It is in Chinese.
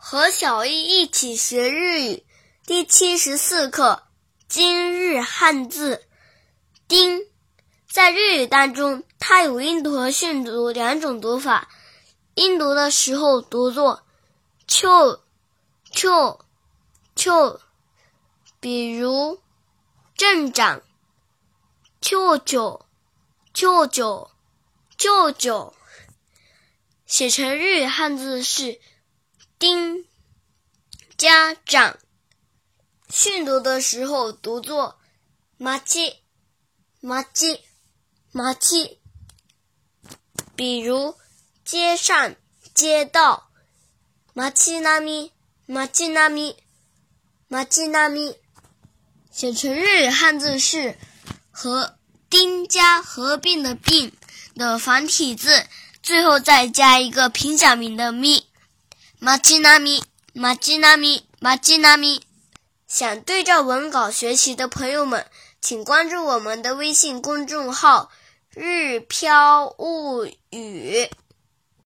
和小易一起学日语第七十四课今日汉字“丁”。在日语当中，它有音读和训读两种读法。音读的时候读作“秋秋秋”，比如“镇长”“舅舅”“舅舅”“舅舅”。写成日语汉字是。丁家长训读的时候读作马基马基马基，比如街上街道马基纳米马基纳米马基纳米，写成日语汉字是和丁家合并的并的繁体字，最后再加一个平假名的咪。马吉纳米，马吉纳米，马吉纳米。想对照文稿学习的朋友们，请关注我们的微信公众号“日飘物语”。